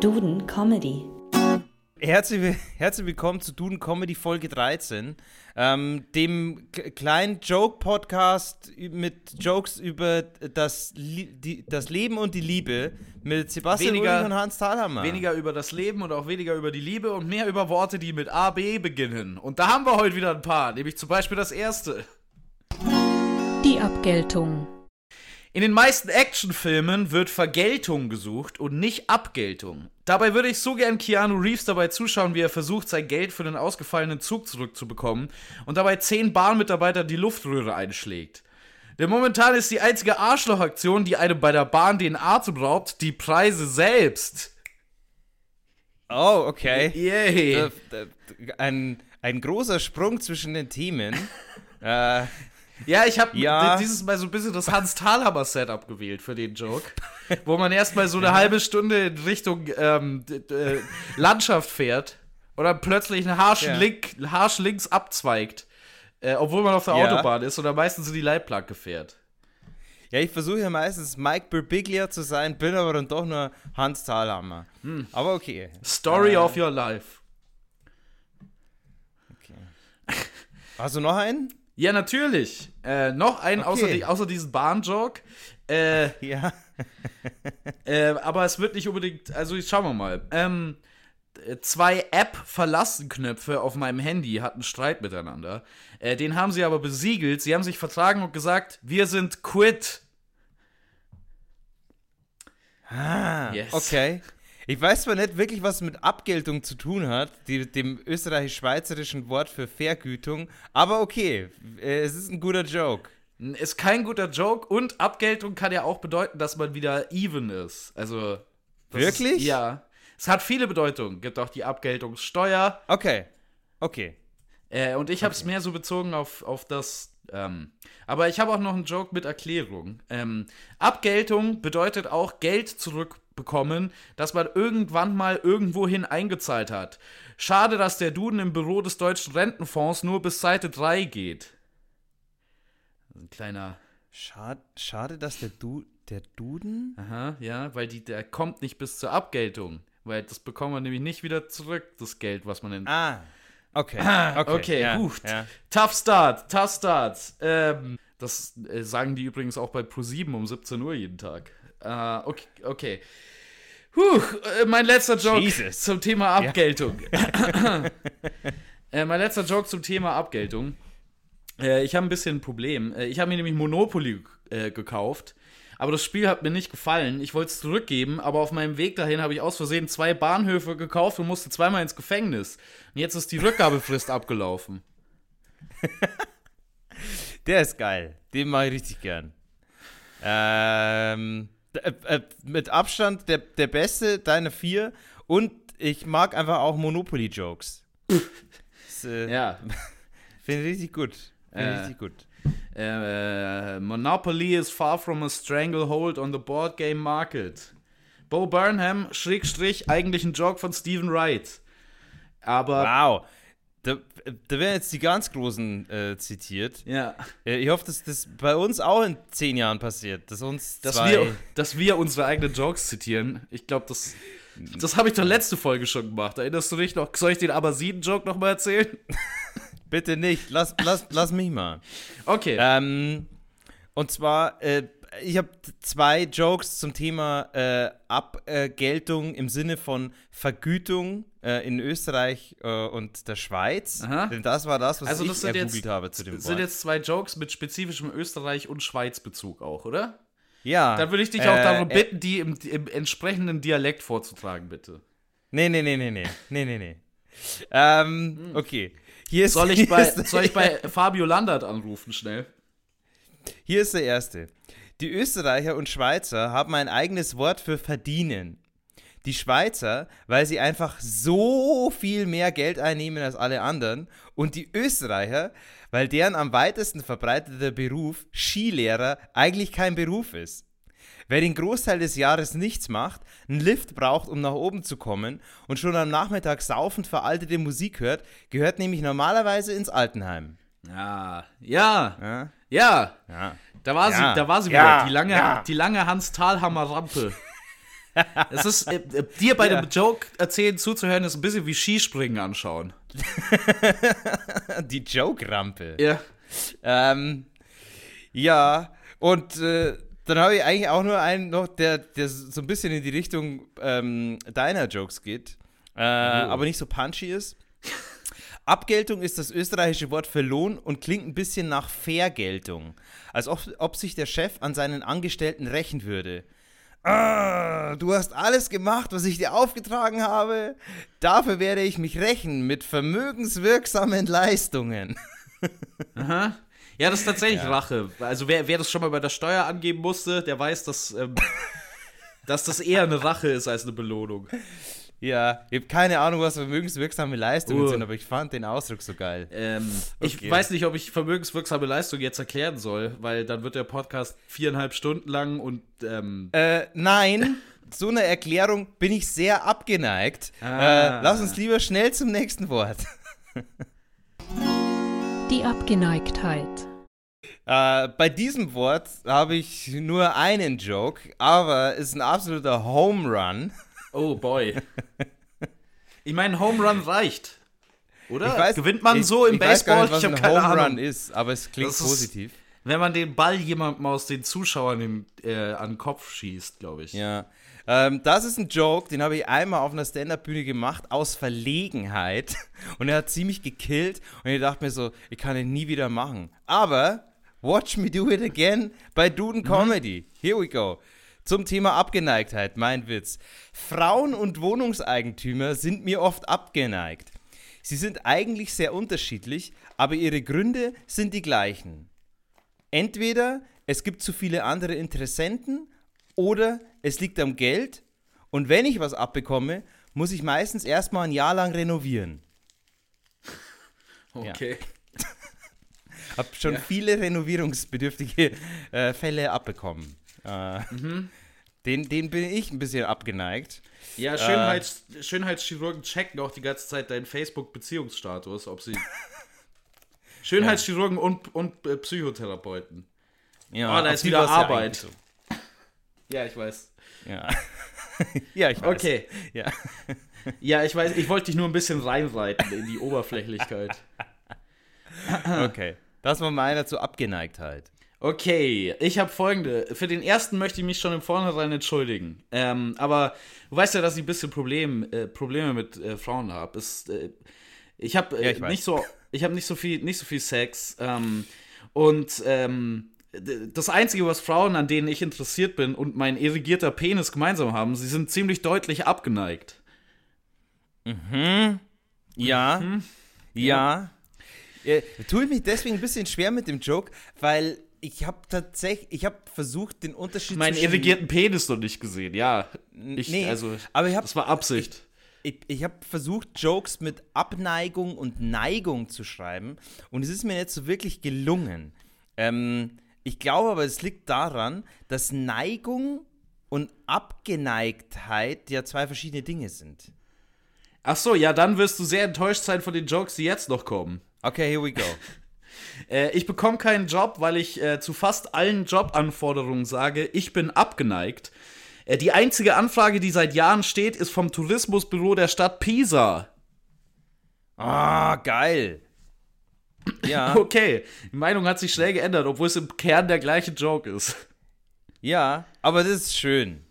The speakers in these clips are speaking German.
Duden Comedy. Herzlich, herzlich willkommen zu Duden Comedy Folge 13, ähm, dem kleinen Joke-Podcast mit Jokes über das, die, das Leben und die Liebe mit Sebastian weniger, und Hans Thalhammer. Weniger über das Leben und auch weniger über die Liebe und mehr über Worte, die mit A, B beginnen. Und da haben wir heute wieder ein paar, nämlich zum Beispiel das erste. Die Abgeltung. In den meisten Actionfilmen wird Vergeltung gesucht und nicht Abgeltung. Dabei würde ich so gern Keanu Reeves dabei zuschauen, wie er versucht, sein Geld für den ausgefallenen Zug zurückzubekommen und dabei zehn Bahnmitarbeiter die Luftröhre einschlägt. Denn momentan ist die einzige Arschlochaktion, die einem bei der Bahn den Atem raubt, die Preise selbst. Oh, okay. Yay. Ein, ein großer Sprung zwischen den Themen. äh, ja, ich habe ja. dieses Mal so ein bisschen das Hans Thalhammer Setup gewählt für den Joke, wo man erstmal so eine halbe Stunde in Richtung ähm, äh, Landschaft fährt dann plötzlich einen Harsch, ja. Link, Harsch links abzweigt, äh, obwohl man auf der ja. Autobahn ist oder meistens in die Leitplanke fährt. Ja, ich versuche ja meistens Mike Birbiglia zu sein, bin aber dann doch nur Hans Thalhammer. Hm. Aber okay. Story äh, of your life. Okay. Hast du noch einen? Ja, natürlich. Äh, noch einen okay. außer, die, außer diesen Bahn-Joke. Äh, ja. äh, aber es wird nicht unbedingt. Also, schauen wir mal. Ähm, zwei App-Verlassen-Knöpfe auf meinem Handy hatten Streit miteinander. Äh, den haben sie aber besiegelt. Sie haben sich vertragen und gesagt, wir sind quit. Ah, yes. okay. Ich weiß zwar nicht wirklich, was mit Abgeltung zu tun hat, die, dem österreichisch-schweizerischen Wort für Vergütung, aber okay, äh, es ist ein guter Joke. Ist kein guter Joke und Abgeltung kann ja auch bedeuten, dass man wieder even ist. Also. Wirklich? Ist, ja. Es hat viele Bedeutungen. Gibt auch die Abgeltungssteuer. Okay. Okay. Äh, und ich habe es okay. mehr so bezogen auf, auf das. Ähm, aber ich habe auch noch einen Joke mit Erklärung. Ähm, Abgeltung bedeutet auch Geld zurück bekommen, das man irgendwann mal irgendwohin eingezahlt hat. Schade, dass der Duden im Büro des Deutschen Rentenfonds nur bis Seite 3 geht. Ein kleiner. Schade, schade dass der, du der Duden. Aha, ja, weil die, der kommt nicht bis zur Abgeltung. Weil das bekommen wir nämlich nicht wieder zurück, das Geld, was man in. Ah. Okay. okay, okay ja, gut. Ja. Tough Start, tough Start. Ähm, das äh, sagen die übrigens auch bei Pro7 um 17 Uhr jeden Tag. Äh, okay, okay. Puh, äh, mein letzter Joke Jesus. zum Thema Abgeltung. Ja. äh, mein letzter Joke zum Thema Abgeltung. Äh, ich habe ein bisschen ein Problem. Äh, ich habe mir nämlich Monopoly äh, gekauft. Aber das Spiel hat mir nicht gefallen. Ich wollte es zurückgeben, aber auf meinem Weg dahin habe ich aus Versehen zwei Bahnhöfe gekauft und musste zweimal ins Gefängnis. Und jetzt ist die Rückgabefrist abgelaufen. Der ist geil. Den mache ich richtig gern. Ähm. Äh, äh, mit Abstand der, der beste deiner vier und ich mag einfach auch Monopoly-Jokes. äh, ja. Finde ich richtig gut. Finde äh, richtig gut. Äh, Monopoly is far from a stranglehold on the board game market. Bo Burnham, Schrägstrich, eigentlich ein Joke von Stephen Wright. Aber. Wow. Da, da werden jetzt die ganz Großen äh, zitiert. Ja. Äh, ich hoffe, dass das bei uns auch in zehn Jahren passiert. Dass uns dass wir, dass wir unsere eigenen Jokes zitieren. Ich glaube, das, das habe ich doch letzte Folge schon gemacht. Erinnerst du dich noch? Soll ich den Abasiden-Joke nochmal erzählen? Bitte nicht. Lass, lass, lass mich mal. Okay. Ähm, und zwar, äh, ich habe zwei Jokes zum Thema äh, Abgeltung im Sinne von Vergütung äh, in Österreich äh, und der Schweiz. Aha. Denn das war das, was also das ich ergoogelt jetzt, habe zu dem Wort. sind jetzt zwei Jokes mit spezifischem Österreich- und Schweiz-Bezug auch, oder? Ja. Dann würde ich dich auch äh, darum äh, bitten, die im, im, entsprechenden Dialekt vorzutragen, bitte. Nee, nee, nee, nee, nee. Nee, nee, nee. Ähm, hm. okay. Hier ist, soll, ich bei, soll ich bei Fabio Landert anrufen, schnell? Hier ist der erste. Die Österreicher und Schweizer haben ein eigenes Wort für verdienen. Die Schweizer, weil sie einfach so viel mehr Geld einnehmen als alle anderen. Und die Österreicher, weil deren am weitesten verbreiteter Beruf Skilehrer eigentlich kein Beruf ist. Wer den Großteil des Jahres nichts macht, einen Lift braucht, um nach oben zu kommen und schon am Nachmittag saufend veraltete Musik hört, gehört nämlich normalerweise ins Altenheim. Ja, ja, ja, ja. ja. Da war sie, da war sie wieder, die lange, die lange Hans Thalhammer Rampe. Es ist, äh, äh, dir bei ja. dem Joke erzählen zuzuhören, ist ein bisschen wie Skispringen anschauen. Die Joke-Rampe. Ja. Ähm, ja, und äh, dann habe ich eigentlich auch nur einen noch, der, der so ein bisschen in die Richtung ähm, deiner Jokes geht, äh, oh. aber nicht so punchy ist. Abgeltung ist das österreichische Wort für Lohn und klingt ein bisschen nach Vergeltung. Als ob, ob sich der Chef an seinen Angestellten rächen würde. Ah, du hast alles gemacht, was ich dir aufgetragen habe. Dafür werde ich mich rächen mit vermögenswirksamen Leistungen. Aha. Ja, das ist tatsächlich ja. Rache. Also wer, wer das schon mal bei der Steuer angeben musste, der weiß, dass, ähm, dass das eher eine Rache ist als eine Belohnung. Ja, ich habe keine Ahnung, was vermögenswirksame Leistungen uh. sind, aber ich fand den Ausdruck so geil. Ähm, okay. Ich weiß nicht, ob ich vermögenswirksame Leistungen jetzt erklären soll, weil dann wird der Podcast viereinhalb Stunden lang und. Ähm äh, nein, so eine Erklärung bin ich sehr abgeneigt. Ah. Äh, lass uns lieber schnell zum nächsten Wort. Die Abgeneigtheit. Äh, bei diesem Wort habe ich nur einen Joke, aber es ist ein absoluter Home Run. Oh boy. Ich meine, Home Run reicht. Oder? Weiß, Gewinnt man ich, so im ich Baseball? Weiß gar nicht, was ich habe keine Home Ahnung. Run ist, aber es klingt ist, positiv. Wenn man den Ball jemandem aus den Zuschauern im, äh, an den Kopf schießt, glaube ich. Ja. Ähm, das ist ein Joke, den habe ich einmal auf einer Stand-Up-Bühne gemacht, aus Verlegenheit. Und er hat ziemlich gekillt. Und ich dachte mir so, ich kann ihn nie wieder machen. Aber, watch me do it again bei Duden mhm. Comedy. Here we go. Zum Thema Abgeneigtheit, mein Witz. Frauen und Wohnungseigentümer sind mir oft abgeneigt. Sie sind eigentlich sehr unterschiedlich, aber ihre Gründe sind die gleichen. Entweder es gibt zu viele andere Interessenten oder es liegt am Geld und wenn ich was abbekomme, muss ich meistens erstmal ein Jahr lang renovieren. Okay. Ja. Hab schon ja. viele renovierungsbedürftige äh, Fälle abbekommen. Äh, mhm. den, den bin ich ein bisschen abgeneigt. Ja, Schönheits, äh, Schönheitschirurgen checken auch die ganze Zeit deinen Facebook-Beziehungsstatus, ob sie. Schönheitschirurgen ja. und, und äh, Psychotherapeuten. Ja, oh, da ist wieder Arbeit. Ja, ich weiß. Ja. ja, ich weiß. Okay. Ja. ja, ich weiß, ich wollte dich nur ein bisschen reinreiten in die Oberflächlichkeit. okay. Das war meiner zur Abgeneigtheit. Okay, ich habe folgende. Für den ersten möchte ich mich schon im Vornherein entschuldigen. Ähm, aber du weißt ja, dass ich ein bisschen Problem, äh, Probleme mit äh, Frauen habe. Äh, ich habe äh, ja, nicht so, ich habe nicht so viel, nicht so viel Sex. Ähm, und ähm, das Einzige, was Frauen, an denen ich interessiert bin und mein irrigierter Penis gemeinsam haben, sie sind ziemlich deutlich abgeneigt. Mhm. Ja. Mhm. Ja. ja. Äh, tue ich mich deswegen ein bisschen schwer mit dem Joke, weil ich habe tatsächlich, ich habe versucht, den Unterschied Meinen irrigierten Penis noch nicht gesehen, ja. Ich, nee, also, aber ich hab, das war Absicht. Ich, ich, habe versucht, Jokes mit Abneigung und Neigung zu schreiben und es ist mir nicht so wirklich gelungen. Ähm, ich glaube aber, es liegt daran, dass Neigung und Abgeneigtheit ja zwei verschiedene Dinge sind. Ach so, ja, dann wirst du sehr enttäuscht sein von den Jokes, die jetzt noch kommen. Okay, here we go. äh, ich bekomme keinen Job, weil ich äh, zu fast allen Jobanforderungen sage, ich bin abgeneigt. Äh, die einzige Anfrage, die seit Jahren steht, ist vom Tourismusbüro der Stadt Pisa. Ah, geil. Ja. Okay, die Meinung hat sich schnell geändert, obwohl es im Kern der gleiche Joke ist. Ja, aber das ist schön.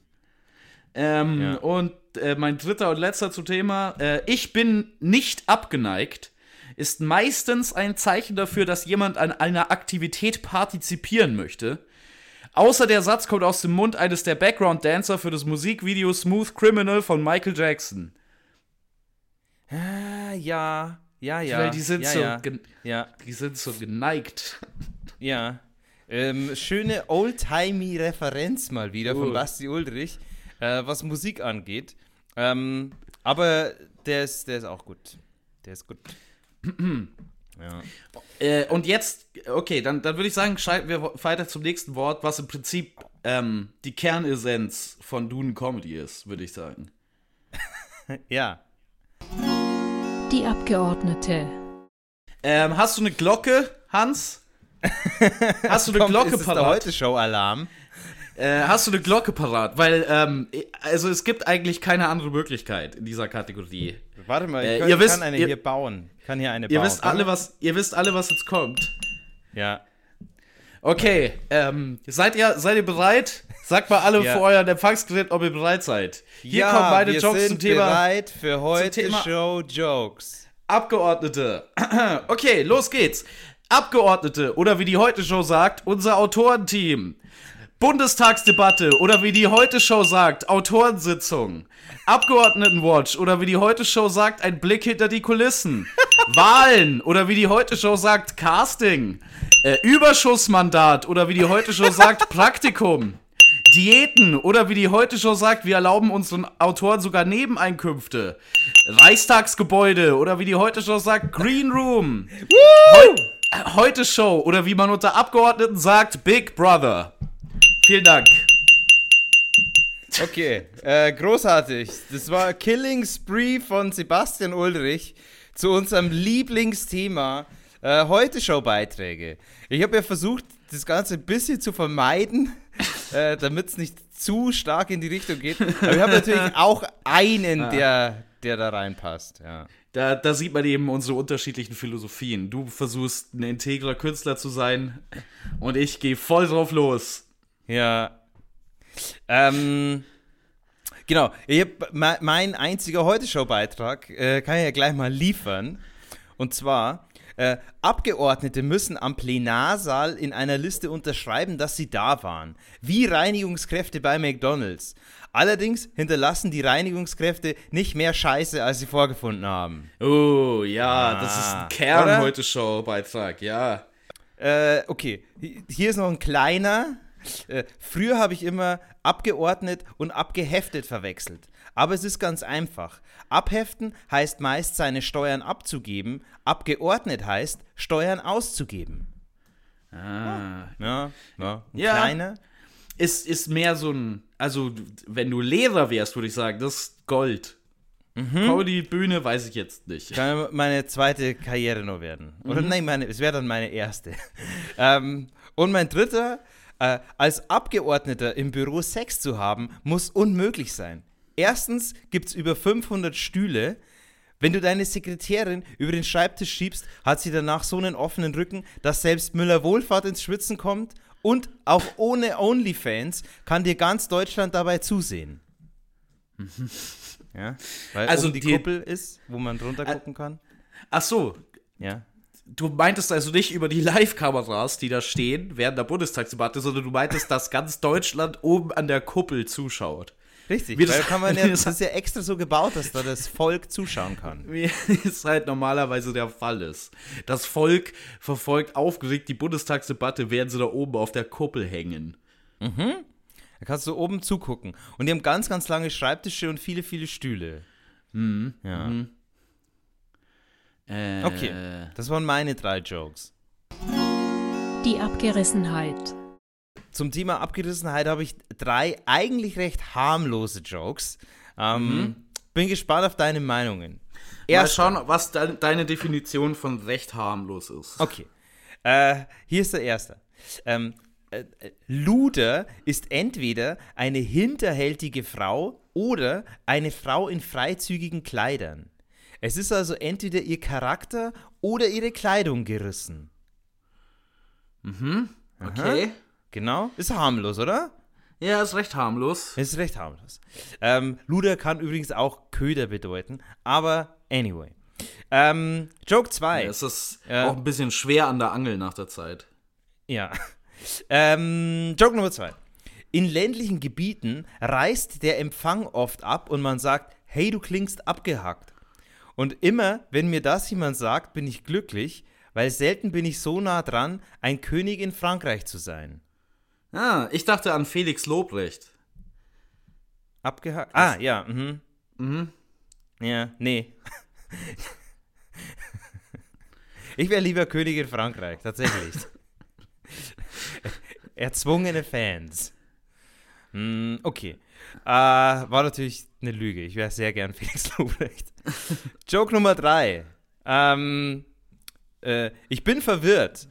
Ähm, ja. Und äh, mein dritter und letzter zum Thema. Äh, ich bin nicht abgeneigt ist meistens ein Zeichen dafür, dass jemand an einer Aktivität partizipieren möchte. Außer der Satz kommt aus dem Mund eines der Background-Dancer für das Musikvideo Smooth Criminal von Michael Jackson. Ah, ja, ja, ja. Weil die sind, ja, so, ja. ja. die sind so geneigt. Ja. Ähm, schöne oldtimey Referenz mal wieder uh. von Basti Ulrich, äh, was Musik angeht. Ähm, aber der ist, der ist auch gut. Der ist gut. ja. Äh, und jetzt, okay, dann, dann würde ich sagen, schalten wir weiter zum nächsten Wort, was im Prinzip ähm, die Kernessenz von Duden Comedy ist, würde ich sagen. ja. Die Abgeordnete. Ähm, hast du eine Glocke, Hans? Hast du eine Kommt, Glocke ist parat? der Heute-Show-Alarm. Äh, hast du eine Glocke parat? Weil, ähm, also es gibt eigentlich keine andere Möglichkeit in dieser Kategorie. Warte mal, ich Äh, kann, ihr wisst- kann eine ihr- hier bauen. Kann hier eine Ihr bauen. wisst alle, was, ihr wisst alle, was jetzt kommt. Ja. Okay, ähm, seid ihr, seid ihr bereit? Sagt mal alle Ja. vor euren Empfangsgerät, ob ihr bereit seid. Hier ja, kommen wir Jokes zum Thema bereit für heute Thema- Show Jokes. Abgeordnete. Okay, los geht's. Abgeordnete oder wie die Heute-Show sagt, unser Autorenteam. Bundestagsdebatte oder wie die Heute-Show sagt, Autorensitzung. Abgeordnetenwatch oder wie die Heute-Show sagt, ein Blick hinter die Kulissen. Wahlen oder wie die Heute-Show sagt, Casting. Äh, Überschussmandat oder wie die Heute-Show sagt, Praktikum. Diäten oder wie die Heute-Show sagt, wir erlauben unseren Autoren sogar Nebeneinkünfte. Reichstagsgebäude oder wie die Heute-Show sagt, Green Room. Heu Heute-Show oder wie man unter Abgeordneten sagt, Big Brother. Vielen Dank. Okay, äh, großartig. Das war Killing Spree von Sebastian Ulrich zu unserem Lieblingsthema äh, heute Show-Beiträge. Ich habe ja versucht, das Ganze ein bisschen zu vermeiden, äh, damit es nicht zu stark in die Richtung geht. Aber ich habe natürlich auch einen, der, der da reinpasst. Ja. Da, da sieht man eben unsere unterschiedlichen Philosophien. Du versuchst ein integrer Künstler zu sein und ich gehe voll drauf los. Ja. Ähm, genau. Ich hab, me- mein einziger Heute-Show-Beitrag äh, kann ich ja gleich mal liefern. Und zwar, äh, Abgeordnete müssen am Plenarsaal in einer Liste unterschreiben, dass sie da waren. Wie Reinigungskräfte bei McDonalds. Allerdings hinterlassen die Reinigungskräfte nicht mehr Scheiße, als sie vorgefunden haben. Oh, ja, das ist Ah, ein Kern oder? heute Show-Beitrag, ja. Äh, okay, Hi- hier ist noch ein kleiner. Äh, früher habe ich immer abgeordnet und abgeheftet verwechselt. Aber es ist ganz einfach. Abheften heißt meist, seine Steuern abzugeben. Abgeordnet heißt, Steuern auszugeben. Ah. Ja, ja. Ja. kleiner. Ist, ist mehr so ein, also wenn du Lehrer wärst, würde ich sagen, das ist Gold. Comedy, Bühne, weiß ich jetzt nicht. Kann meine zweite Karriere nur werden. Oder nein, meine, es wäre dann meine erste. ähm, und mein dritter, äh, als Abgeordneter im Büro Sex zu haben, muss unmöglich sein. Erstens gibt es über 500 Stühle. Wenn du deine Sekretärin über den Schreibtisch schiebst, hat sie danach so einen offenen Rücken, dass selbst Müller Wohlfahrt ins Schwitzen kommt. Und auch ohne OnlyFans kann dir ganz Deutschland dabei zusehen. Ja, weil Also also die die- Kuppel ist, wo man drunter gucken kann. Ach so, Ja. Du meintest also nicht über die Live-Kameras, die da stehen während der Bundestagsdebatte, sondern du meintest, dass ganz Deutschland oben an der Kuppel zuschaut. Richtig, das- kann man ja, das ist ja extra so gebaut, dass da das Volk zuschauen kann. Wie es halt normalerweise der Fall ist. Das Volk verfolgt aufgeregt die Bundestagsdebatte, während sie da oben auf der Kuppel hängen. Da kannst du oben zugucken. Und die haben ganz, ganz lange Schreibtische und viele, viele Stühle. Ja. Äh, Okay, das waren meine drei Jokes. Die Abgerissenheit. Zum Thema Abgerissenheit habe ich drei eigentlich recht harmlose Jokes. Ähm, Bin gespannt auf deine Meinungen. Mal Erster. schauen, was de deine Definition von recht harmlos ist. Okay. Äh, hier ist der erste. Ähm, äh, äh, Luder ist entweder eine hinterhältige Frau oder eine Frau in freizügigen Kleidern. Es ist also entweder ihr Charakter oder ihre Kleidung gerissen. Okay. Genau. Ist harmlos, oder? Ja, ist recht harmlos. Ist recht harmlos. Ähm, Luder kann übrigens auch Köder bedeuten, aber anyway. Ähm, Joke 2. Es ist Ja. auch ein bisschen schwer an der Angel nach der Zeit. Ja. Ähm, Joke Nummer zwei. In ländlichen Gebieten reißt der Empfang oft ab und man sagt, hey, du klingst abgehackt. Und immer, wenn mir das jemand sagt, bin ich glücklich, weil selten bin ich so nah dran, ein König in Frankreich zu sein. Ah, ich dachte an Felix Lobrecht. Abgehackt? Ah, ja, mhm. Mhm. Ja, nee. Ich wäre lieber König in Frankreich, tatsächlich. Erzwungene Fans. Hm, okay. Äh, war natürlich eine Lüge. Ich wäre sehr gern Felix Lobrecht. Joke Nummer drei. Ähm, äh, ich bin verwirrt.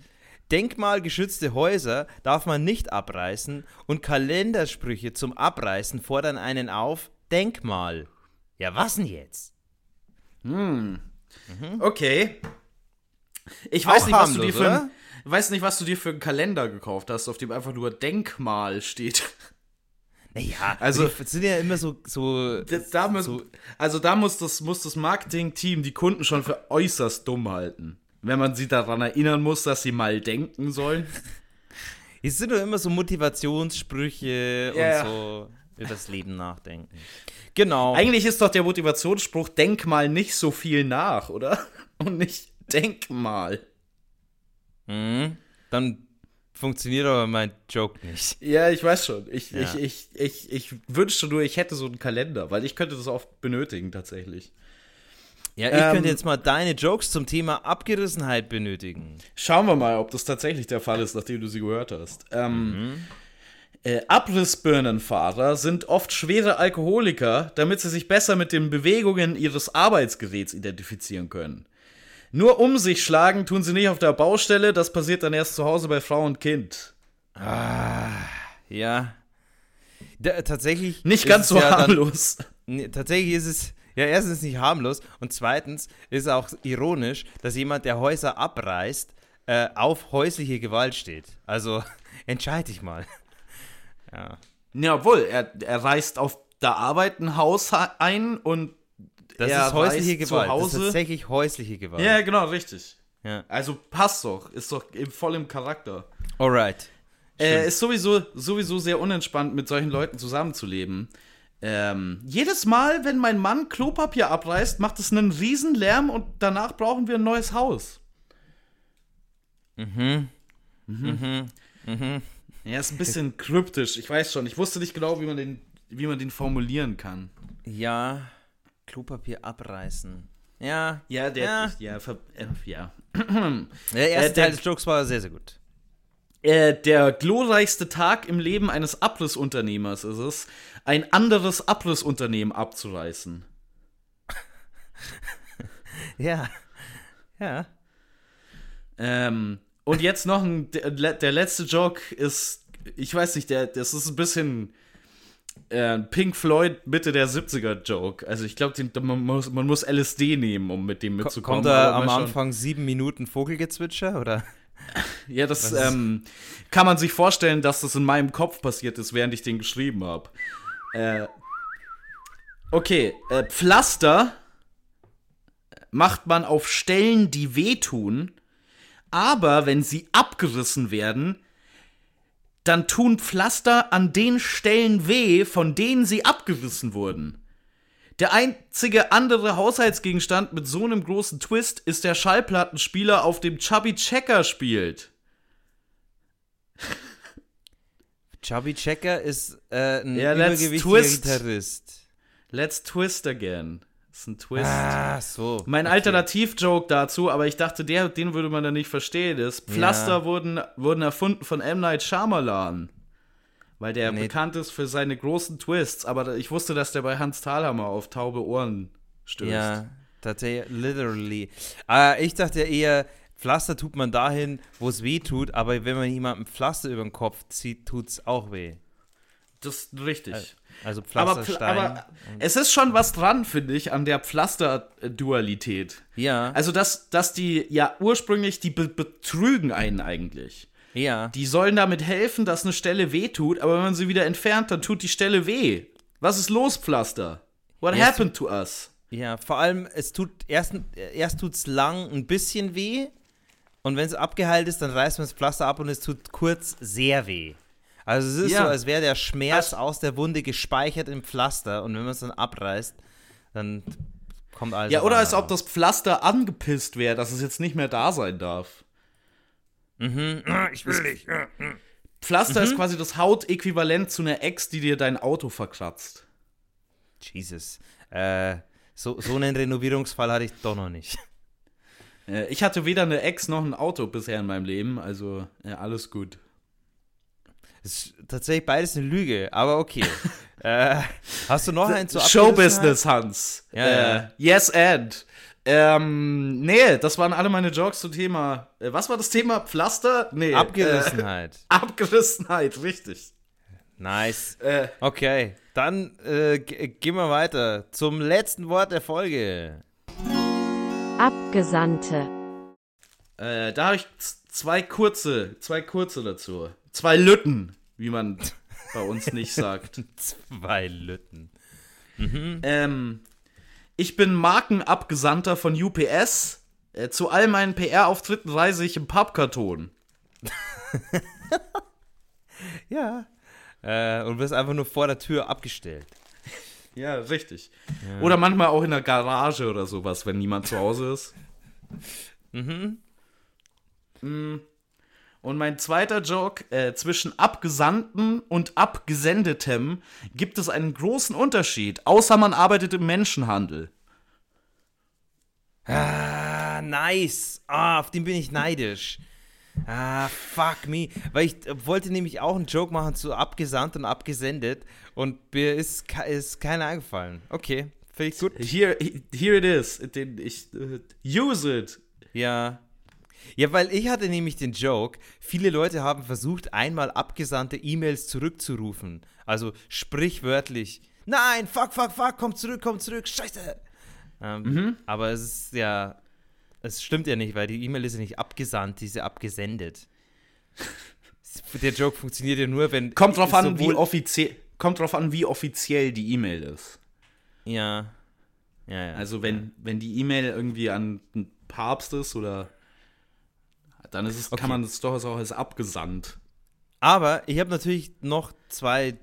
Denkmalgeschützte Häuser darf man nicht abreißen und Kalendersprüche zum Abreißen fordern einen auf, Denkmal. Ja, was denn jetzt? Hm. Mhm. Okay. Ich weiß nicht, was du dir für ein, weiß nicht, was du dir für einen Kalender gekauft hast, auf dem einfach nur Denkmal steht. Naja, also es sind ja immer so. so, da muss, so also da muss das, muss das Marketing-Team die Kunden schon für äußerst dumm halten. Wenn man sie daran erinnern muss, dass sie mal denken sollen. Es sind doch immer so Motivationssprüche ja. und so über das Leben nachdenken. Genau. Eigentlich ist doch der Motivationsspruch, denk mal nicht so viel nach, oder? Und nicht denk mal. Mhm. Dann funktioniert aber mein Joke nicht. Ja, ich weiß schon. Ich, ja. ich, ich, ich, ich wünschte nur, ich hätte so einen Kalender, weil ich könnte das oft benötigen tatsächlich. Ja, ich ähm, könnte jetzt mal deine Jokes zum Thema Abgerissenheit benötigen. Schauen wir mal, ob das tatsächlich der Fall ist, nachdem du sie gehört hast. Ähm, mhm. äh, Abrissbirnenfahrer sind oft schwere Alkoholiker, damit sie sich besser mit den Bewegungen ihres Arbeitsgeräts identifizieren können. Nur um sich schlagen tun sie nicht auf der Baustelle, das passiert dann erst zu Hause bei Frau und Kind. Ah, ja. Da, tatsächlich. Nicht ganz so ja harmlos. Dann, tatsächlich ist es ja erstens nicht harmlos und zweitens ist es auch ironisch, dass jemand, der Häuser abreißt, äh, auf häusliche Gewalt steht. Also entscheide dich mal. ja. Ja, obwohl, er, er reißt auf der Arbeit ein Haus ein und das ist häusliche Gewalt. Das ist tatsächlich häusliche Gewalt. Ja, genau, richtig. Ja. Also passt doch, ist doch voll im Charakter. Alright. Äh, ist sowieso, sowieso sehr unentspannt, mit solchen Leuten zusammenzuleben. Ähm, jedes Mal, wenn mein Mann Klopapier abreißt, macht es einen riesen Lärm und danach brauchen wir ein neues Haus. Mhm. Mhm. Mhm. mhm. Ja, ist ein bisschen kryptisch. Ich weiß schon. Ich wusste nicht genau, wie man den, wie man den formulieren kann. Ja. Klopapier abreißen. Ja. Ja, der. Ja. Ja. Ver, äh, ja. Der erste äh, Teil des Jokes war sehr, sehr gut. Äh, der glorreichste Tag im Leben eines Abrissunternehmers ist es, ein anderes Abrissunternehmen abzureißen. ja. Ja. Ähm, und jetzt noch ein, der, der letzte Joke ist, ich weiß nicht, der, das ist ein bisschen äh, Pink Floyd Mitte der 70er Joke. Also ich glaube, man muss, man muss LSD nehmen, um mit dem mitzukommen. Kommt da am Anfang sieben Minuten Vogelgezwitscher oder? Ja, das ähm, kann man sich vorstellen, dass das in meinem Kopf passiert ist, während ich den geschrieben habe. Äh, okay, äh, Pflaster macht man auf Stellen, die wehtun, aber wenn sie abgerissen werden, dann tun Pflaster an den Stellen weh, von denen sie abgerissen wurden. Der einzige andere Haushaltsgegenstand mit so einem großen Twist ist der Schallplattenspieler, auf dem Chubby Checker spielt. Chubby Checker ist äh, ein ja, übergewichtiger Gitarrist. Let's twist again ist ein Twist. Ah, so. Mein okay. Alternativ-Joke dazu, aber ich dachte, der, den würde man dann nicht verstehen, ist, Pflaster ja. wurden, wurden erfunden von M. Night Shyamalan. Weil der nee. bekannt ist für seine großen Twists, aber ich wusste, dass der bei Hans Thalhammer auf taube Ohren stößt. Ja, tatsächlich, literally. Aber ich dachte eher, Pflaster tut man dahin, wo es weh tut, aber wenn man jemandem Pflaster über den Kopf zieht, tut es auch weh. Das ist richtig. Also, Pflasterstein. Aber, aber es ist schon was dran, finde ich, an der Pflaster-Dualität. Ja. Also, dass, dass die ja ursprünglich, die be betrügen einen eigentlich. Ja. Die sollen damit helfen, dass eine Stelle weh tut, aber wenn man sie wieder entfernt, dann tut die Stelle weh. Was ist los, Pflaster? What yes. happened to us? Ja, vor allem, es tut erst, erst tut's lang ein bisschen weh und wenn es abgeheilt ist, dann reißt man das Pflaster ab und es tut kurz sehr weh. Also es ist ja. so, als wäre der Schmerz also, aus der Wunde gespeichert im Pflaster und wenn man es dann abreißt, dann kommt alles. Ja, oder als ob das Pflaster angepisst wäre, dass es jetzt nicht mehr da sein darf. Mhm. Ich will nicht. Pflaster mhm. ist quasi das Hautäquivalent zu einer Ex, die dir dein Auto verkratzt. Jesus. Äh, so, so einen Renovierungsfall hatte ich doch noch nicht. Äh, ich hatte weder eine Ex noch ein Auto bisher in meinem Leben, also ja, alles gut. Das ist tatsächlich beides eine Lüge, aber okay. äh, hast du noch einen zu Showbusiness, Hans. Ja, äh, Yes and. Ähm, nee, das waren alle meine Jokes zum Thema. Äh, was war das Thema? Pflaster? Nee. Abgerissenheit. Äh, Abgerissenheit, richtig. Nice. Äh, Okay, dann äh, g- gehen wir weiter zum letzten Wort der Folge. Abgesandte. äh, da habe ich zwei kurze, zwei kurze dazu. Zwei Lütten, wie man bei uns nicht sagt. Zwei Lütten. Ähm, ich bin Markenabgesandter von UPS. Äh, zu all meinen PR-Auftritten reise ich im Pappkarton. Ja. Äh, und wirst einfach nur vor der Tür abgestellt. Ja, richtig. Oder manchmal auch in der Garage oder sowas, wenn niemand zu Hause ist. Mhm. Und mein zweiter Joke, äh, zwischen Abgesandten und Abgesendetem gibt es einen großen Unterschied, außer man arbeitet im Menschenhandel. Ah, nice. Ah, auf den bin ich neidisch. Ah, fuck me. Weil ich äh, wollte nämlich auch einen Joke machen zu abgesandt und abgesendet und mir ist, ist keiner eingefallen. Okay, finde ich gut. Here, here it is. Den, ich, äh, use it. Ja. Ja, weil ich hatte nämlich den Joke, viele Leute haben versucht, einmal abgesandte E-Mails zurückzurufen. Also sprichwörtlich. Nein, fuck, fuck, fuck, komm zurück, komm zurück, scheiße. Ähm, Aber es ist ja, es stimmt ja nicht, weil die E-Mail ist ja nicht abgesandt, die ist ja abgesendet. Der Joke funktioniert ja nur, wenn. Kommt drauf an, wie offiziell, kommt drauf an, wie offiziell die E-Mail ist. Ja. Ja, ja. Also wenn, wenn die E-Mail irgendwie an einen Papst ist oder dann ist es, Okay. kann man es doch auch als abgesandt. Aber ich habe natürlich noch zwei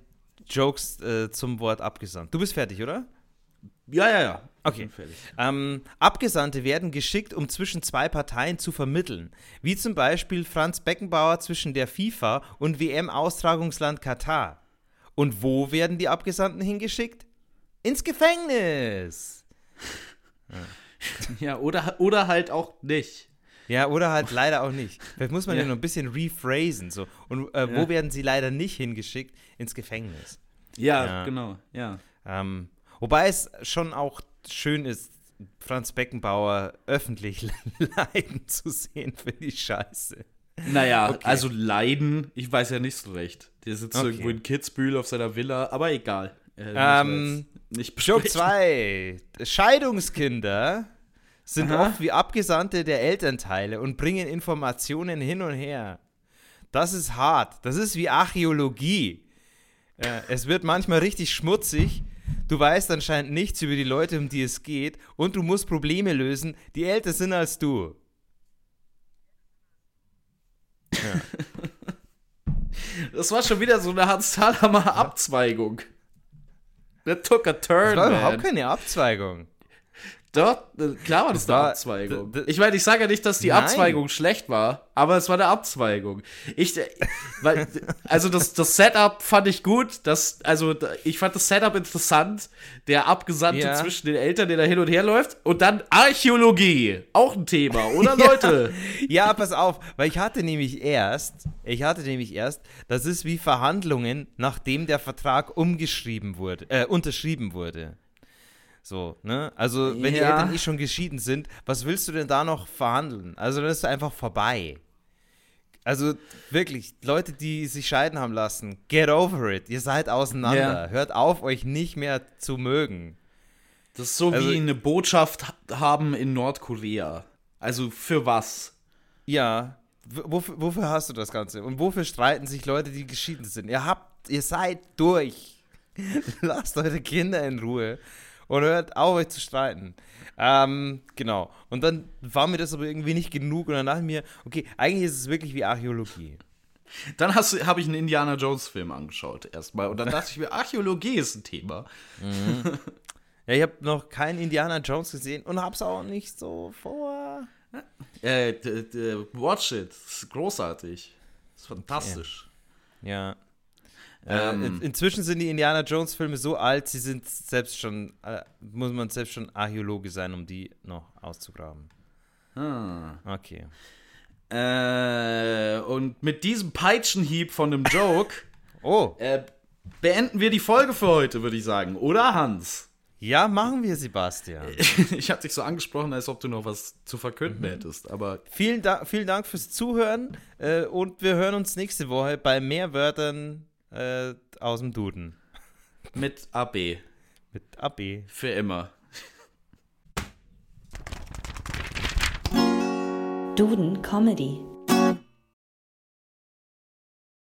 Jokes äh, zum Wort abgesandt. Du bist fertig, oder? Ja, ja, ja. Okay. Ähm, Abgesandte werden geschickt, um zwischen zwei Parteien zu vermitteln. Wie zum Beispiel Franz Beckenbauer zwischen der FIFA und WM-Austragungsland Katar. Und wo werden die Abgesandten hingeschickt? Ins Gefängnis. Ja, oder, oder halt auch nicht. Ja, oder halt leider auch nicht. Vielleicht muss man ja, Ja. noch ein bisschen rephrasen. So. Und äh, wo Ja. werden sie leider nicht hingeschickt? Ins Gefängnis. Ja, Ja. genau, ja. Ähm, wobei es schon auch schön ist, Franz Beckenbauer öffentlich leiden zu sehen, finde ich scheiße. Naja, Okay. also Leiden, ich weiß ja nicht so recht. Der sitzt Okay. irgendwo in Kitzbühel auf seiner Villa, aber egal. Äh, Ähm, nicht Joke besprechen. 2. Scheidungskinder sind Aha. oft wie Abgesandte der Elternteile und bringen Informationen hin und her. Das ist hart. Das ist wie Archäologie. Äh, es wird manchmal richtig schmutzig. Du weißt anscheinend nichts über die Leute, um die es geht. Und du musst Probleme lösen, die älter sind als du. Das war schon wieder so eine Hans Thalhammer Abzweigung. That took a turn, Das war man. überhaupt keine Abzweigung. Doch, äh, klar war das, Das eine war- Abzweigung. ich meine, ich sage ja nicht, dass die Nein. Abzweigung schlecht war, aber es war eine Abzweigung. Ich, äh, weil, also das, das Setup fand ich gut, das, also ich fand das Setup interessant, der Abgesandte Ja. zwischen den Eltern, der da hin und her läuft, und dann Archäologie, auch ein Thema, oder Leute? Ja, pass auf, weil ich hatte nämlich erst, ich hatte nämlich erst, das ist wie Verhandlungen, nachdem der Vertrag umgeschrieben wurde, äh, unterschrieben wurde. So, ne? Also, wenn die Ja. Eltern eh schon geschieden sind, was willst du denn da noch verhandeln? Also, dann ist es einfach vorbei. Also, wirklich, Leute, die sich scheiden haben lassen, get over it. Ihr seid auseinander. Ja. Hört auf, euch nicht mehr zu mögen. Das ist so Also- wie eine Botschaft ha- haben in Nordkorea. Also für was? Ja, wofür, wofür hast du das Ganze? Und wofür streiten sich Leute, die geschieden sind? Ihr habt, ihr seid durch. Lasst eure Kinder in Ruhe und hört auf, euch zu streiten. Ähm, genau. Und dann war mir das aber irgendwie nicht genug und dann dachte ich mir, okay, eigentlich ist es wirklich wie Archäologie. Dann habe ich einen Indiana Jones Film angeschaut erstmal und dann dachte ich mir, Archäologie ist ein Thema. Ja, ich habe noch keinen Indiana Jones gesehen und hab's auch nicht so vor. Äh, watch it. Das ist großartig. Das ist fantastisch. Ja. Äh, ähm, in, inzwischen sind die Indiana Jones-Filme so alt, sie sind selbst schon, äh, muss man selbst schon Archäologe sein, um die noch auszugraben. Ah. Okay. Äh, und mit diesem Peitschenhieb von dem Joke oh. äh, beenden wir die Folge für heute, würde ich sagen. Oder, Hans? Ja, machen wir, Sebastian. Ich hatte dich so angesprochen, als ob du noch was zu verkünden mhm. hättest. Aber vielen, da vielen Dank fürs Zuhören äh, und wir hören uns nächste Woche bei mehr Wörtern äh, aus dem Duden. Mit AB. Mit AB. Für immer. Duden Comedy.